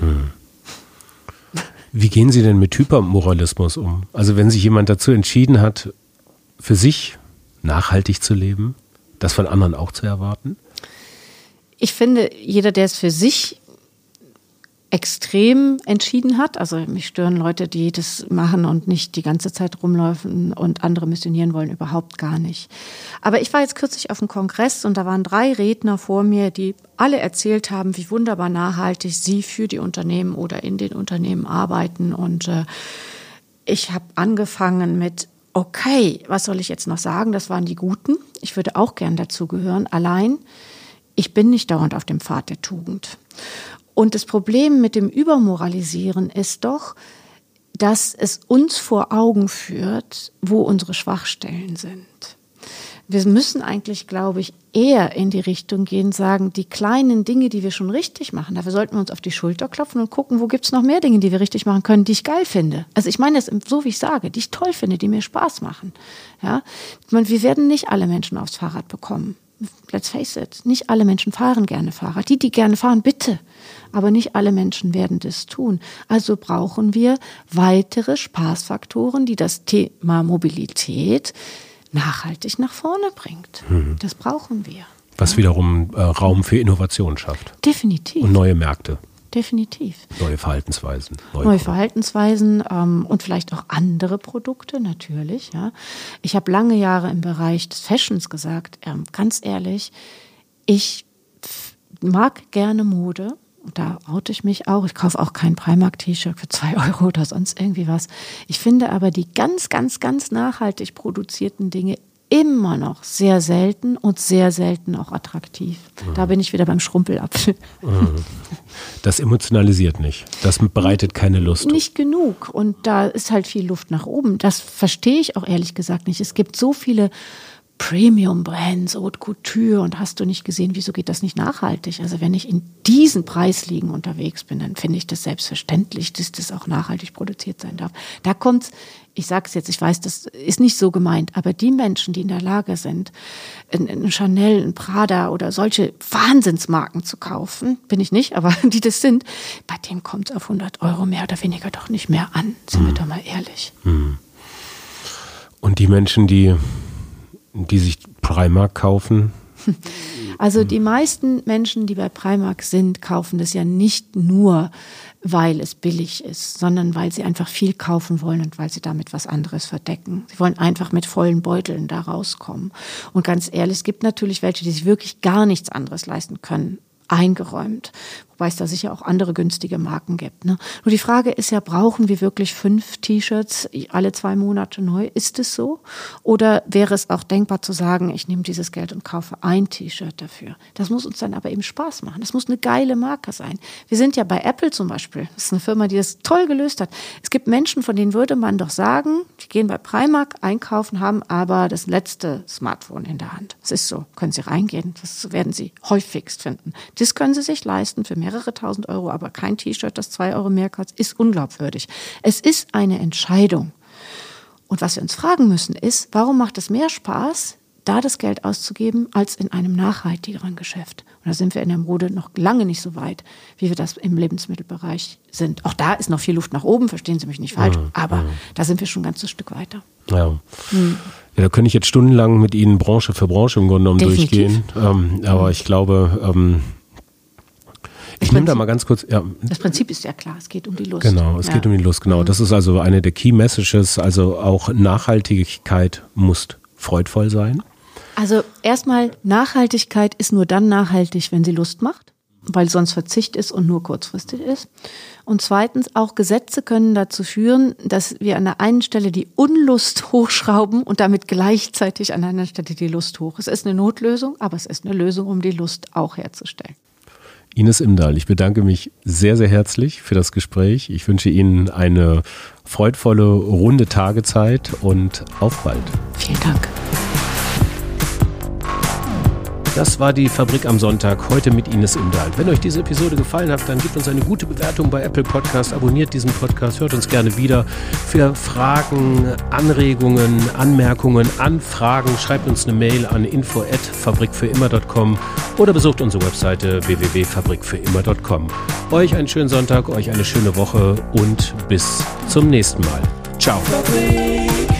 Hm. Wie gehen Sie denn mit Hypermoralismus um? Also wenn sich jemand dazu entschieden hat, für sich nachhaltig zu leben, das von anderen auch zu erwarten? Ich finde, jeder, der es für sich extrem entschieden hat. Also mich stören Leute, die das machen und nicht die ganze Zeit rumläufen und andere missionieren wollen, überhaupt gar nicht. Aber ich war jetzt kürzlich auf einem Kongress und da waren drei Redner vor mir, die alle erzählt haben, wie wunderbar nachhaltig sie für die Unternehmen oder in den Unternehmen arbeiten und äh, ich habe angefangen mit, okay, was soll ich jetzt noch sagen? Das waren die Guten. Ich würde auch gern dazugehören. Allein, ich bin nicht dauernd auf dem Pfad der Tugend. Und das Problem mit dem Übermoralisieren ist doch, dass es uns vor Augen führt, wo unsere Schwachstellen sind. Wir müssen eigentlich, glaube ich, eher in die Richtung gehen, sagen, die kleinen Dinge, die wir schon richtig machen, dafür sollten wir uns auf die Schulter klopfen und gucken, wo gibt es noch mehr Dinge, die wir richtig machen können, die ich geil finde. Also ich meine es so, wie ich sage, die ich toll finde, die mir Spaß machen. Ja? wir werden nicht alle Menschen aufs Fahrrad bekommen. Let's face it, nicht alle Menschen fahren gerne Fahrrad. Die, die gerne fahren, bitte. Aber nicht alle Menschen werden das tun. Also brauchen wir weitere Spaßfaktoren, die das Thema Mobilität nachhaltig nach vorne bringt. Mhm. Das brauchen wir. Was wiederum äh, Raum für Innovation schafft. Definitiv. Und neue Märkte. Definitiv. Neue Verhaltensweisen. Neue, neue Verhaltensweisen ähm, und vielleicht auch andere Produkte natürlich. Ja. Ich habe lange Jahre im Bereich des Fashions gesagt, ähm, ganz ehrlich, ich mag gerne Mode, da oute ich mich auch. Ich kaufe auch kein Primark-T-Shirt für zwei Euro oder sonst irgendwie was. Ich finde aber die ganz, ganz, ganz nachhaltig produzierten Dinge immer noch sehr selten und sehr selten auch attraktiv. Mhm. Da bin ich wieder beim Schrumpelapfel. Mhm. Das emotionalisiert nicht. Das bereitet keine Lust. Nicht genug. Und da ist halt viel Luft nach oben. Das verstehe ich auch ehrlich gesagt nicht. Es gibt so viele Premium-Brands, Haute Couture und hast du nicht gesehen, wieso geht das nicht nachhaltig? Also wenn ich in diesen Preisligen unterwegs bin, dann finde ich das selbstverständlich, dass das auch nachhaltig produziert sein darf. Da kommt's, ich sage es jetzt, ich weiß, das ist nicht so gemeint, aber die Menschen, die in der Lage sind, ein Chanel, ein Prada oder solche Wahnsinnsmarken zu kaufen, bin ich nicht, aber die das sind, bei denen kommt es auf 100 Euro mehr oder weniger doch nicht mehr an, sind hm. wir doch mal ehrlich. Hm. Und die Menschen, die die sich Primark kaufen? Also die meisten Menschen, die bei Primark sind, kaufen das ja nicht nur, weil es billig ist, sondern weil sie einfach viel kaufen wollen und weil sie damit was anderes verdecken. Sie wollen einfach mit vollen Beuteln da rauskommen. Und ganz ehrlich, es gibt natürlich welche, die sich wirklich gar nichts anderes leisten können eingeräumt. Wobei es da sicher auch andere günstige Marken gibt. Ne? Nur die Frage ist ja, brauchen wir wirklich fünf T-Shirts alle zwei Monate neu? Ist es so? Oder wäre es auch denkbar zu sagen, ich nehme dieses Geld und kaufe ein T-Shirt dafür? Das muss uns dann aber eben Spaß machen. Das muss eine geile Marke sein. Wir sind ja bei Apple zum Beispiel. Das ist eine Firma, die das toll gelöst hat. Es gibt Menschen, von denen würde man doch sagen, die gehen bei Primark einkaufen, haben aber das letzte Smartphone in der Hand. Das ist so. Können Sie reingehen. Das werden Sie häufigst finden. Das können Sie sich leisten für mehrere tausend Euro, aber kein T-Shirt, das zwei Euro mehr kostet, ist unglaubwürdig. Es ist eine Entscheidung. Und was wir uns fragen müssen ist, warum macht es mehr Spaß, da das Geld auszugeben, als in einem nachhaltigeren Geschäft? Und da sind wir in der Mode noch lange nicht so weit, wie wir das im Lebensmittelbereich sind. Auch da ist noch viel Luft nach oben, verstehen Sie mich nicht falsch, mhm. aber mhm. da sind wir schon ein ganzes Stück weiter. Ja. Hm. ja, da könnte ich jetzt stundenlang mit Ihnen Branche für Branche im Grunde genommen Definitiv. durchgehen. Ähm, aber ich glaube, ähm, ich nehme da mal ganz kurz. Ja. Das Prinzip ist ja klar, es geht um die Lust. Genau, es ja. geht um die Lust, genau. Mhm. Das ist also eine der Key Messages. Also auch Nachhaltigkeit muss freudvoll sein. Also erstmal, Nachhaltigkeit ist nur dann nachhaltig, wenn sie Lust macht, weil sonst Verzicht ist und nur kurzfristig ist. Und zweitens, auch Gesetze können dazu führen, dass wir an der einen Stelle die Unlust hochschrauben und damit gleichzeitig an der anderen Stelle die Lust hoch. Es ist eine Notlösung, aber es ist eine Lösung, um die Lust auch herzustellen. Ines Imdahl, ich bedanke mich sehr, sehr herzlich für das Gespräch. Ich wünsche Ihnen eine freudvolle, runde Tagezeit und auf bald. Vielen Dank. Das war die Fabrik am Sonntag, heute mit Ines Imdahl. Wenn euch diese Episode gefallen hat, dann gebt uns eine gute Bewertung bei Apple Podcast, abonniert diesen Podcast, hört uns gerne wieder. Für Fragen, Anregungen, Anmerkungen, Anfragen, schreibt uns eine Mail an info@fabrikfürimmer.com oder besucht unsere Webseite www.fabrikfürimmer.com. Euch einen schönen Sonntag, euch eine schöne Woche und bis zum nächsten Mal. Ciao. Fabrik.